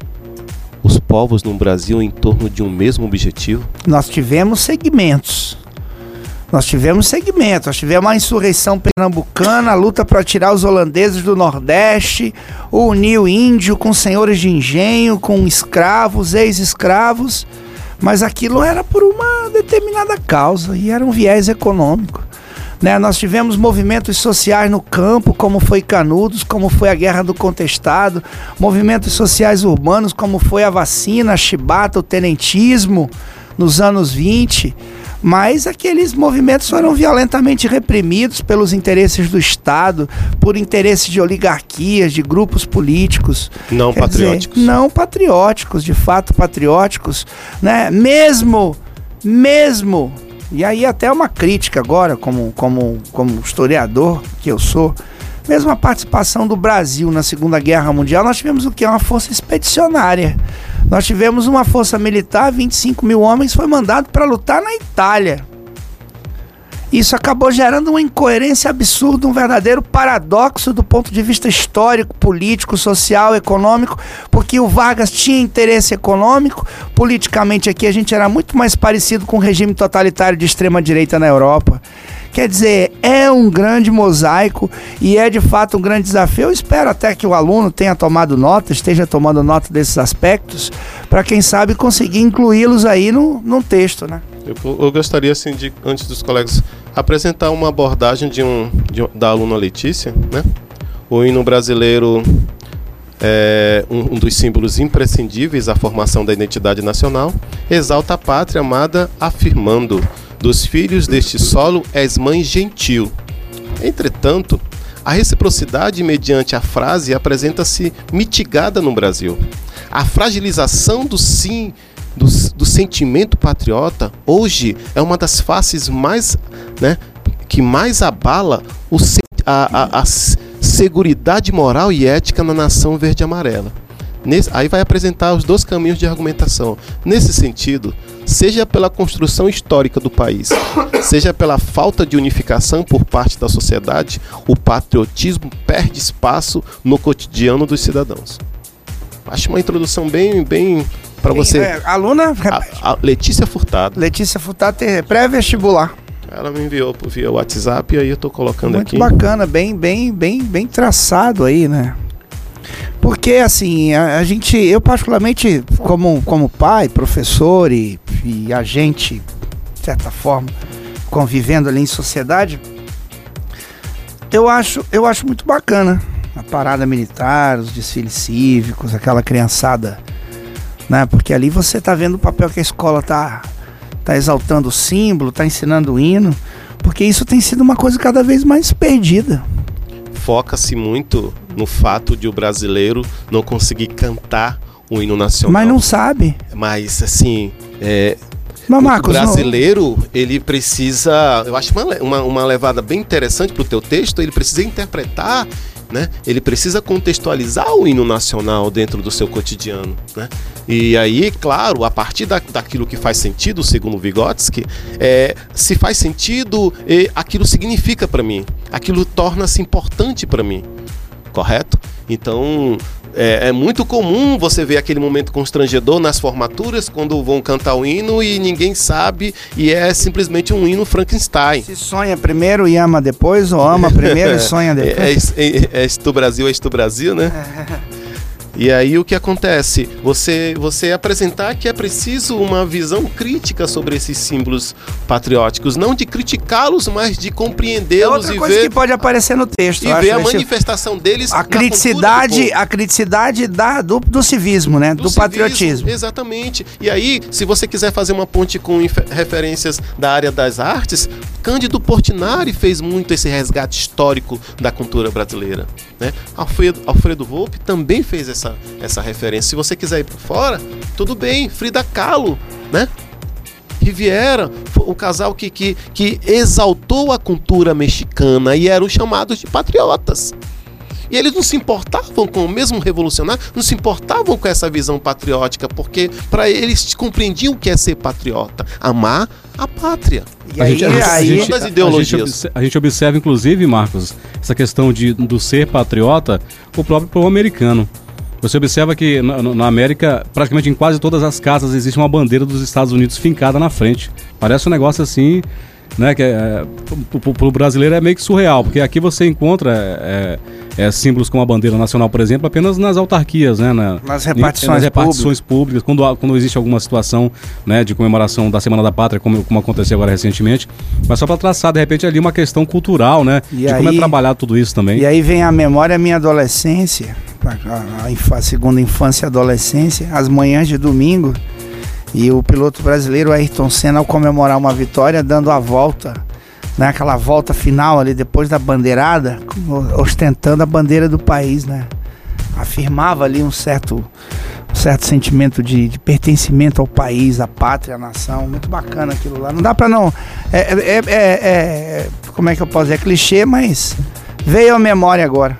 os povos no Brasil em torno de um mesmo objetivo? Nós tivemos segmentos. Nós tivemos segmentos, nós tivemos a insurreição pernambucana, a luta para tirar os holandeses do Nordeste, o unir índio com senhores de engenho, com escravos, ex-escravos mas aquilo era por uma determinada causa e era um viés econômico. Né? Nós tivemos movimentos sociais no campo, como foi Canudos, como foi a Guerra do Contestado, movimentos sociais urbanos, como foi a vacina, a chibata, o tenentismo nos anos 20 mas aqueles movimentos foram violentamente reprimidos pelos interesses do Estado, por interesses de oligarquias, de grupos políticos. Não Quer patrióticos. Dizer, não patrióticos, de fato patrióticos, né? Mesmo, mesmo, e aí até uma crítica agora, como, como, como historiador que eu sou, mesmo a participação do Brasil na Segunda Guerra Mundial, nós tivemos o que? Uma força expedicionária. Nós tivemos uma força militar, 25 mil homens, foi mandado para lutar na Itália. Isso acabou gerando uma incoerência absurda, um verdadeiro paradoxo do ponto de vista histórico, político, social, econômico, porque o Vargas tinha interesse econômico, politicamente aqui a gente era muito mais parecido com o regime totalitário de extrema direita na Europa. Quer dizer, é um grande mosaico e é de fato um grande desafio. Eu espero até que o aluno tenha tomado nota, esteja tomando nota desses aspectos, para quem sabe conseguir incluí-los aí no, no texto, né? Eu, eu, gostaria, assim, de, antes dos colegas, apresentar uma abordagem de um, de, da aluna Letícia, né? O hino brasileiro é um, um, dos símbolos imprescindíveis à formação da identidade nacional, exalta a pátria amada, afirmando dos filhos deste solo és mãe gentil. Entretanto, a reciprocidade mediante a frase apresenta-se mitigada no Brasil. A fragilização do sim, do, do, sentimento patriota, hoje é uma das faces mais, né, que mais abala o, a, a, a seguridade moral e ética na nação verde-amarela. aí vai apresentar os dois caminhos de argumentação. Nesse sentido, seja pela construção histórica do país, seja pela falta de unificação por parte da sociedade, o patriotismo perde espaço no cotidiano dos cidadãos. Acho uma introdução bem, bem para você. É, aluna? A, a Letícia Furtado. Letícia Furtado tem pré-vestibular. Ela me enviou via WhatsApp e aí eu tô colocando Muito aqui. Muito bacana, bem, bem, bem, bem traçado aí, né? Porque, assim, a, a, gente, eu particularmente, como, como pai, professor e, e agente, de certa forma, convivendo ali em sociedade, eu acho, eu acho muito bacana a parada militar, os desfiles cívicos, aquela criançada, né? Porque ali você está vendo o papel que a escola tá, tá exaltando o símbolo, tá ensinando o hino, porque isso tem sido uma coisa cada vez mais perdida foca-se muito no fato de o brasileiro não conseguir cantar o hino nacional. Mas não sabe. Mas assim, é, Mas, Marcos, o brasileiro, não... ele precisa, eu acho uma, uma, uma levada bem interessante para o teu texto, ele precisa interpretar né? Ele precisa contextualizar o hino nacional dentro do seu cotidiano, né? E aí, claro, a partir da, daquilo que faz sentido, segundo Vygotsky, é, se faz sentido, aquilo significa para mim, aquilo torna-se importante para mim, correto? Então, é, é, muito comum você ver aquele momento constrangedor nas formaturas quando vão cantar o hino e ninguém sabe e é simplesmente um hino Frankenstein. Se sonha primeiro e ama depois, ou ama primeiro e sonha depois. É, é, é, é Brasil, é Estu Brasil, né? E aí o que acontece? Você, você apresentar que é preciso uma visão crítica sobre esses símbolos patrióticos, não de criticá-los, mas de compreendê-los é e coisa ver que pode aparecer no texto. E ver a manifestação deles. A criticidade, a criticidade da, do, do civismo, né? Do, do civismo, patriotismo. Exatamente. E aí, se você quiser fazer uma ponte com referências da área das artes, Cândido Portinari fez muito esse resgate histórico da cultura brasileira. Né? Alfredo, Alfredo Volpe também fez essa, essa referência. Se você quiser ir para fora, tudo bem. Frida Kahlo, né? Riviera, o casal que, que, que exaltou a cultura mexicana e eram chamados de patriotas. E eles não se importavam com o mesmo revolucionário, não se importavam com essa visão patriótica, porque para eles compreendiam o que é ser patriota, amar a pátria. E a aí, gente, aí, gente, das ideologias. A gente, observa, inclusive, Marcos, essa questão de, do ser patriota, o próprio povo americano. Você observa que na, na, América, praticamente em quase todas as casas, existe uma bandeira dos Estados Unidos fincada na frente. Parece um negócio assim, né? Que é, para o brasileiro é meio que surreal, porque aqui você encontra é, é, símbolos como a bandeira nacional, por exemplo, apenas nas autarquias, né? Na, nas repartições, nas repartições públicas, quando, quando existe alguma situação né, de comemoração da Semana da Pátria, como, como aconteceu agora recentemente, mas só para traçar, de repente, ali uma questão cultural, né? E de aí, como é trabalhar tudo isso também. E aí vem a memória minha adolescência, a, a, a segunda infância e adolescência, as manhãs de domingo, e o piloto brasileiro Ayrton Senna, ao comemorar uma vitória, dando a volta né, aquela volta final ali depois da bandeirada, ostentando a bandeira do país, né? Afirmava ali um certo, um certo sentimento de, de pertencimento ao país, à pátria, à nação. Muito bacana aquilo lá. Não dá pra não. É, é, é, é como é que eu posso dizer? É clichê, mas veio à memória agora.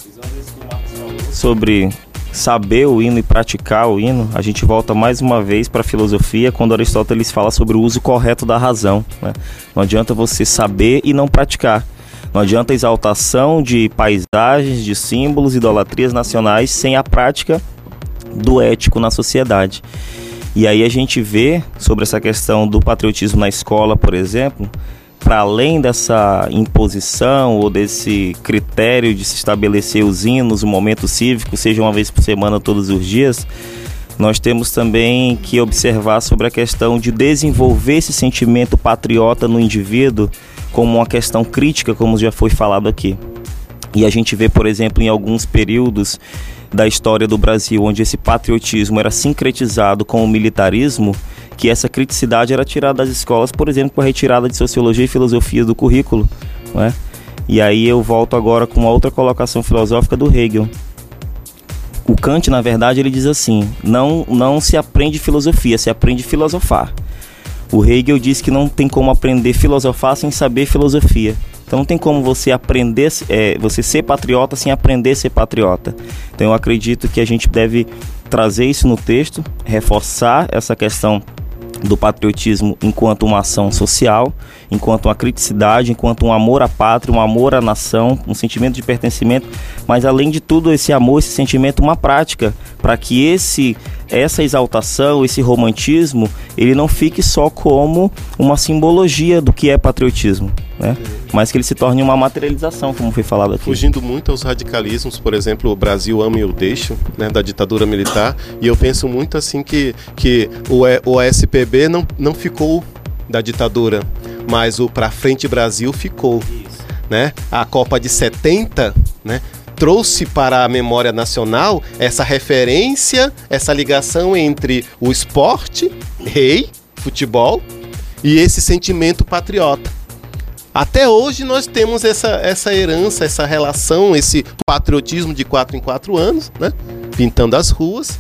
Sobre saber o hino e praticar o hino, a gente volta mais uma vez para a filosofia, quando Aristóteles fala sobre o uso correto da razão. Né? Não adianta você saber e não praticar. Não adianta exaltação de paisagens, de símbolos, idolatrias nacionais sem a prática do ético na sociedade. E aí a gente vê sobre essa questão do patriotismo na escola, por exemplo, para além dessa imposição ou desse critério de se estabelecer os hinos, o momento cívico, seja uma vez por semana, todos os dias, nós temos também que observar sobre a questão de desenvolver esse sentimento patriota no indivíduo como uma questão crítica, como já foi falado aqui. E a gente vê, por exemplo, em alguns períodos da história do Brasil, onde esse patriotismo era sincretizado com o militarismo, que essa criticidade era tirada das escolas, por exemplo, com a retirada de sociologia e filosofia do currículo, não é? E aí eu volto agora com uma outra colocação filosófica do Hegel. O Kant, na verdade, ele diz assim: não, não se aprende filosofia, se aprende filosofar. O Hegel diz que não tem como aprender filosofar sem saber filosofia. Então não tem como você aprender, é, você ser patriota sem aprender a ser patriota. Então eu acredito que a gente deve trazer isso no texto, reforçar essa questão do patriotismo enquanto uma ação social, enquanto uma criticidade, enquanto um amor à pátria, um amor à nação, um sentimento de pertencimento, mas além de tudo esse amor, esse sentimento, uma prática para que esse essa exaltação, esse romantismo, ele não fique só como uma simbologia do que é patriotismo, né? Mas que ele se torne uma materialização, como foi falado aqui. Fugindo muito aos radicalismos, por exemplo, o Brasil ama e eu deixo, né, da ditadura militar, e eu penso muito assim que, que o, o SPB não, não ficou da ditadura, mas o Pra Frente Brasil ficou. Né? A Copa de 70, né? trouxe para a memória nacional essa referência, essa ligação entre o esporte, rei, futebol, e esse sentimento patriota. Até hoje nós temos essa, essa herança, essa relação, esse patriotismo de quatro em quatro anos, né? pintando as ruas,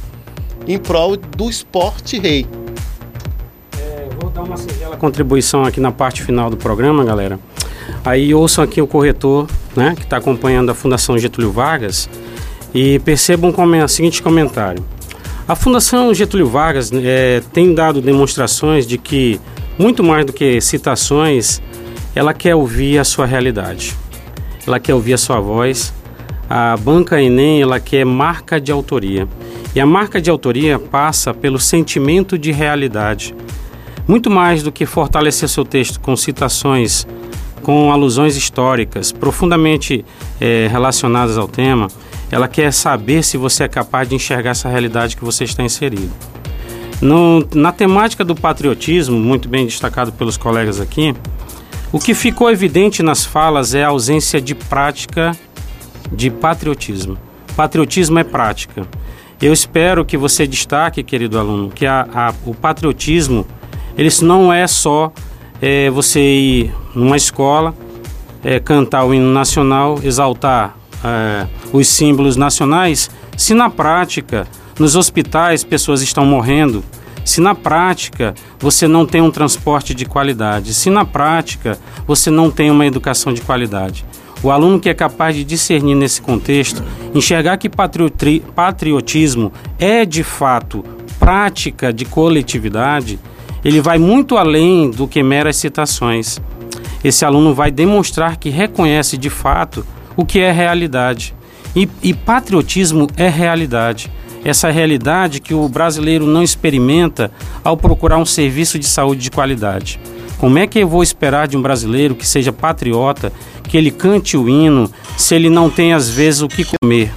em prol do esporte rei. Contribuição aqui na parte final do programa, galera. Aí ouçam aqui o corretor, né, que está acompanhando a Fundação Getúlio Vargas, e percebam o seguinte comentário. A Fundação Getúlio Vargas é, tem dado demonstrações de que, muito mais do que citações, ela quer ouvir a sua realidade. Ela quer ouvir a sua voz. A banca Enem, ela quer marca de autoria. E a marca de autoria passa pelo sentimento de realidade. Muito mais do que fortalecer seu texto com citações, com alusões históricas profundamente é, relacionadas ao tema, ela quer saber se você é capaz de enxergar essa realidade que você está inserido. No, na temática do patriotismo, muito bem destacado pelos colegas aqui, o que ficou evidente nas falas é a ausência de prática de patriotismo. Patriotismo é prática. Eu espero que você destaque, querido aluno, que a, a, o patriotismo, ele não é só é, você ir numa escola, é, cantar o hino nacional, exaltar é, os símbolos nacionais, se na prática, nos hospitais, pessoas estão morrendo, se na prática você não tem um transporte de qualidade, se na prática você não tem uma educação de qualidade. O aluno que é capaz de discernir nesse contexto, enxergar que patriotismo é de fato prática de coletividade, ele vai muito além do que meras citações. Esse aluno vai demonstrar que reconhece de fato o que é realidade. E, e patriotismo é realidade. Essa realidade que o brasileiro não experimenta ao procurar um serviço de saúde de qualidade. Como é que eu vou esperar de um brasileiro que seja patriota, que ele cante o hino, se ele não tem às vezes o que comer?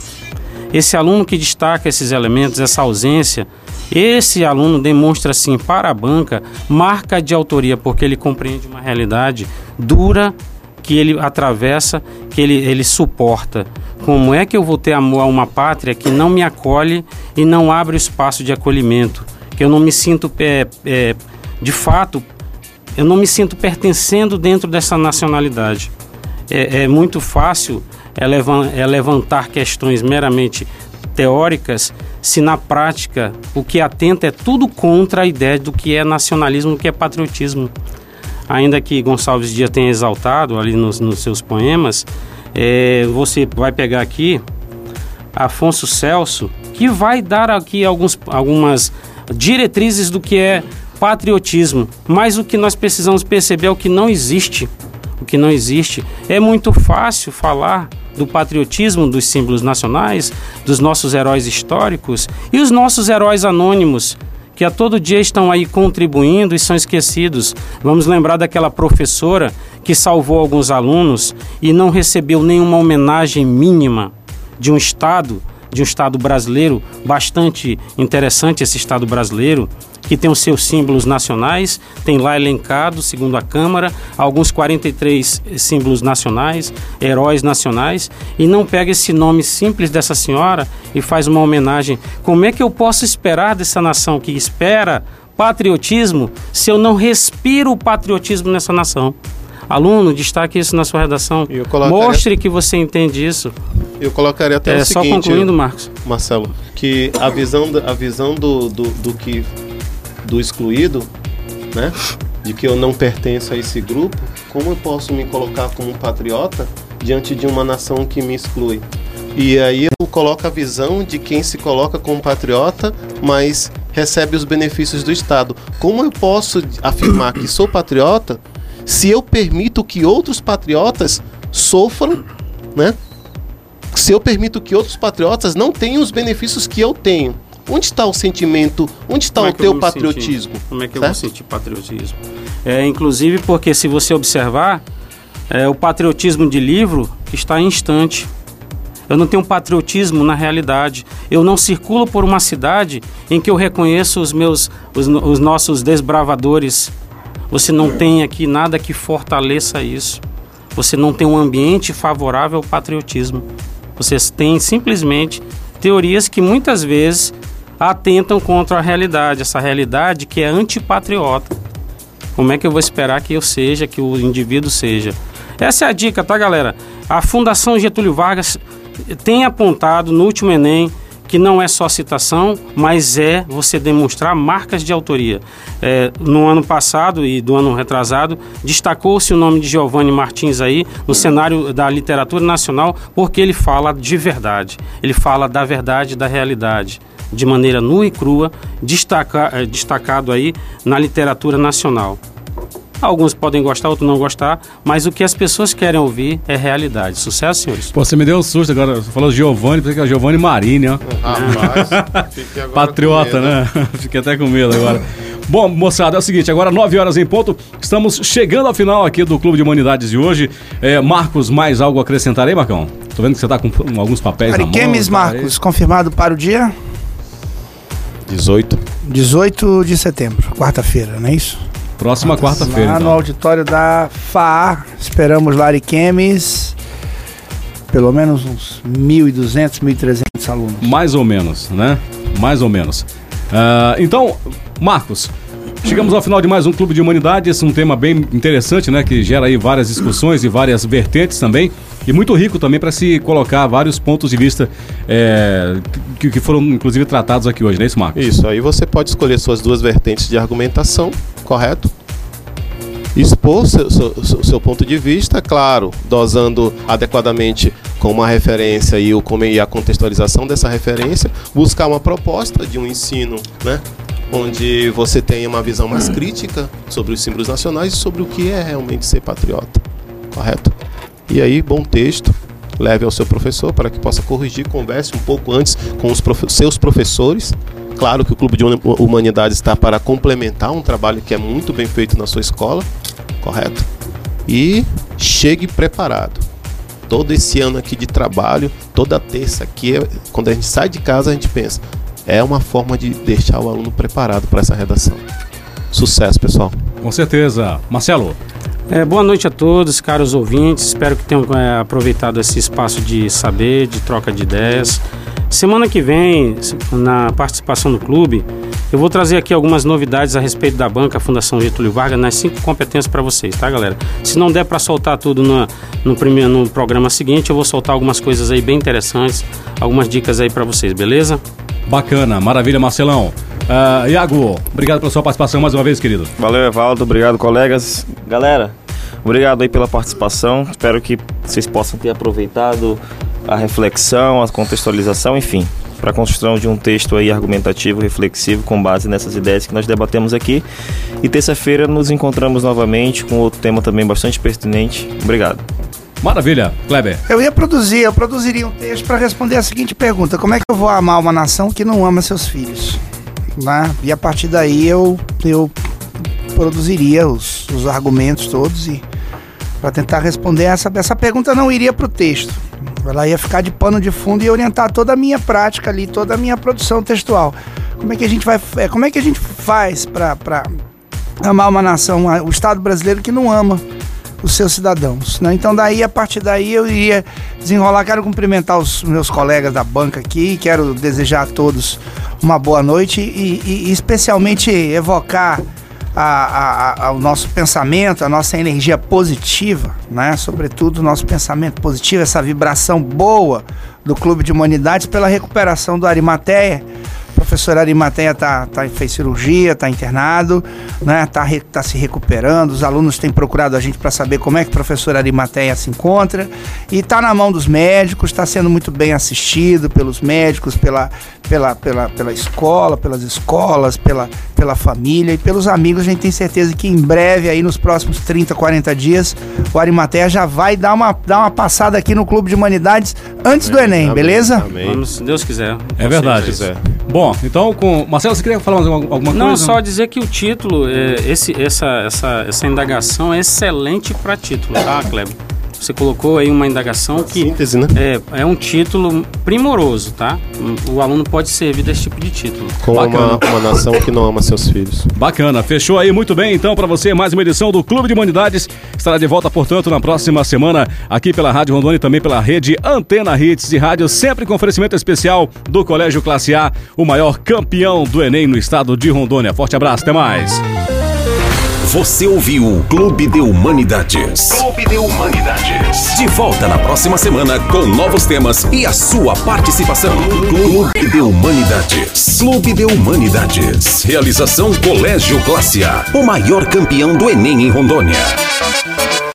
Esse aluno que destaca esses elementos, essa ausência, esse aluno demonstra assim para a banca marca de autoria, porque ele compreende uma realidade dura que ele atravessa, que ele, ele suporta. Como é que eu vou ter amor a uma pátria que não me acolhe e não abre o espaço de acolhimento? Que eu não me sinto, é, é, de fato, eu não me sinto pertencendo dentro dessa nacionalidade. É, é muito fácil é, é levantar questões meramente teóricas se na prática o que atenta é tudo contra a ideia do que é nacionalismo, do que é patriotismo ainda que Gonçalves Dias tenha exaltado ali nos, nos seus poemas, é, você vai pegar aqui Afonso Celso, que vai dar aqui alguns, algumas diretrizes do que é patriotismo. Mas o que nós precisamos perceber é o que não existe. O que não existe. É muito fácil falar do patriotismo dos símbolos nacionais, dos nossos heróis históricos e os nossos heróis anônimos que a todo dia estão aí contribuindo e são esquecidos. Vamos lembrar daquela professora que salvou alguns alunos e não recebeu nenhuma homenagem mínima de um Estado, de um Estado brasileiro, bastante interessante esse Estado brasileiro, que tem os seus símbolos nacionais, tem lá elencado, segundo a Câmara, alguns 43 símbolos nacionais, heróis nacionais, e não pega esse nome simples dessa senhora e faz uma homenagem. Como é que eu posso esperar dessa nação que espera patriotismo se eu não respiro o patriotismo nessa nação? Aluno, destaque isso na sua redação. Colocaria... Mostre que você entende isso. Eu colocaria até é, o seguinte... Só concluindo, Marcos. Marcelo, que a visão, a visão do, do, do que do excluído, né? De que eu não pertenço a esse grupo, como eu posso me colocar como um patriota diante de uma nação que me exclui? E aí eu coloco a visão de quem se coloca como patriota, mas recebe os benefícios do Estado. Como eu posso afirmar que sou patriota se eu permito que outros patriotas sofram, né? Se eu permito que outros patriotas não tenham os benefícios que eu tenho. Onde está o sentimento? Onde está Como o é teu patriotismo? Sentir? Como é que certo? eu vou sentir patriotismo? É, inclusive porque se você observar, é, o patriotismo de livro está em instante. Eu não tenho patriotismo na realidade. Eu não circulo por uma cidade em que eu reconheço os meus, os, os nossos desbravadores. Você não tem aqui nada que fortaleça isso. Você não tem um ambiente favorável ao patriotismo. Você tem simplesmente teorias que muitas vezes atentam contra a realidade, essa realidade que é antipatriota. Como é que eu vou esperar que eu seja, que o indivíduo seja? Essa é a dica, tá, galera? A Fundação Getúlio Vargas tem apontado no último Enem que não é só citação, mas é você demonstrar marcas de autoria. É, no ano passado e do ano retrasado, destacou-se o nome de Giovanni Martins aí no cenário da literatura nacional, porque ele fala de verdade, ele fala da verdade, da realidade de maneira nua e crua, destaca, é, destacado aí na literatura nacional. Alguns podem gostar, outros não gostar, mas o que as pessoas querem ouvir é realidade. Sucesso, senhores. Pô, você me deu um susto agora. Você falou Giovanni, pensei que é Giovanni Marini, ó. Rapaz, Patriota, né? Fiquei até com medo agora. Bom, moçada, é o seguinte, agora 9 horas em ponto, estamos chegando ao final aqui do Clube de Humanidades de hoje. É, Marcos, mais algo a acrescentar aí, Marcão? Tô vendo que você tá com alguns papéis Ariquemes, na mão. Tá Marcos, confirmado para o dia? 18. 18 de setembro, quarta-feira, não é isso? Próxima quarta-feira. Lá então. no auditório da FAA, esperamos lá Ariquemes, pelo menos uns 1.200, 1.300 alunos. Mais ou menos, né? Mais ou menos. Uh, então, Marcos, Chegamos ao final de mais um Clube de Humanidades, um tema bem interessante, né? Que gera aí várias discussões e várias vertentes também. E muito rico também para se colocar vários pontos de vista é, que, que, foram, inclusive, tratados aqui hoje, não é isso, Marcos? Isso, aí você pode escolher suas duas vertentes de argumentação, correto? Expor seu, seu, seu ponto de vista, claro, dosando adequadamente com uma referência e, o, e a contextualização dessa referência, buscar uma proposta de um ensino, né? Onde você tenha uma visão mais crítica sobre os símbolos nacionais e sobre o que é realmente ser patriota, correto? E aí, bom texto, leve ao seu professor para que possa corrigir, converse um pouco antes com os seus professores. Claro que o Clube de Humanidades está para complementar um trabalho que é muito bem feito na sua escola, correto? E chegue preparado. Todo esse ano aqui de trabalho, toda terça aqui, quando a gente sai de casa, a gente pensa: é uma forma de deixar o aluno preparado para essa redação. Sucesso, pessoal. Com certeza. Marcelo. É, boa noite a todos, caros ouvintes. Espero que tenham é, aproveitado esse espaço de saber, de troca de ideias. Semana que vem, na participação do clube, eu vou trazer aqui algumas novidades a respeito da banca Fundação Getúlio Vargas nas cinco competências para vocês, tá, galera? Se não der para soltar tudo no, no, primeiro, no programa seguinte, eu vou soltar algumas coisas aí bem interessantes, algumas dicas aí para vocês, beleza? Bacana, maravilha, Marcelão. Uh, Iago, obrigado pela sua participação mais uma vez, querido. Valeu, Evaldo. Obrigado, colegas. Galera, obrigado aí pela participação. Espero que vocês possam ter aproveitado a reflexão, a contextualização, enfim, para a construção de um texto aí argumentativo, reflexivo, com base nessas ideias que nós debatemos aqui. E terça-feira nos encontramos novamente com outro tema também bastante pertinente. Obrigado. Maravilha, Kleber. Eu ia produzir, eu produziria um texto para responder a seguinte pergunta: Como é que eu vou amar uma nação que não ama seus filhos? Né? E a partir daí eu, eu produziria os, os argumentos todos e para tentar responder essa, essa pergunta não iria para o texto. Ela ia ficar de pano de fundo e orientar toda a minha prática ali, toda a minha produção textual. Como é que a gente vai, é, como é que a gente faz para amar uma nação, o Estado brasileiro que não ama os seus cidadãos. Né? Então daí, a partir daí, eu iria desenrolar. Quero cumprimentar os meus colegas da banca aqui, quero desejar a todos uma boa noite e, e, especialmente evocar a, a, a, o nosso pensamento, a nossa energia positiva, né? sobretudo o nosso pensamento positivo, essa vibração boa do Clube de Humanidades pela recuperação do Arimateia professor Arimateia tá, tá, fez cirurgia, está internado, né? Tá, tá se recuperando. Os alunos têm procurado a gente para saber como é que o professor Arimateia se encontra. E está na mão dos médicos, está sendo muito bem assistido pelos médicos, pela, pela, pela, pela escola, pelas escolas, pela, pela família e pelos amigos. A gente tem certeza que em breve, aí nos próximos 30, 40 dias, o Arimateia já vai dar uma, dar uma passada aqui no Clube de Humanidades antes Amém. do Enem, Amém. beleza? Amém. Vamos, se Deus quiser. É verdade. Quiser. Bom, então com. Marcelo, você queria falar alguma, alguma Não, coisa? Não, só dizer que o título, é, esse, essa, essa, essa indagação é excelente para título, tá, Kleber? Você colocou aí uma indagação que Síntese, né? é, é um título primoroso, tá? O aluno pode servir desse tipo de título. Com uma, uma, nação que não ama seus filhos. Bacana, fechou aí muito bem. Então, para você, mais uma edição do Clube de Humanidades. Estará de volta, portanto, na próxima semana, aqui pela Rádio Rondônia e também pela rede Antena Hits de Rádio, sempre com oferecimento especial do Colégio Classe A, o maior campeão do Enem no estado de Rondônia. Forte abraço, até mais. Você ouviu Clube de Humanidades. Clube de Humanidades. De volta na próxima semana com novos temas e a sua participação. Clube de Humanidades. Clube de Humanidades. Realização Colégio Classe A. O maior campeão do Enem em Rondônia.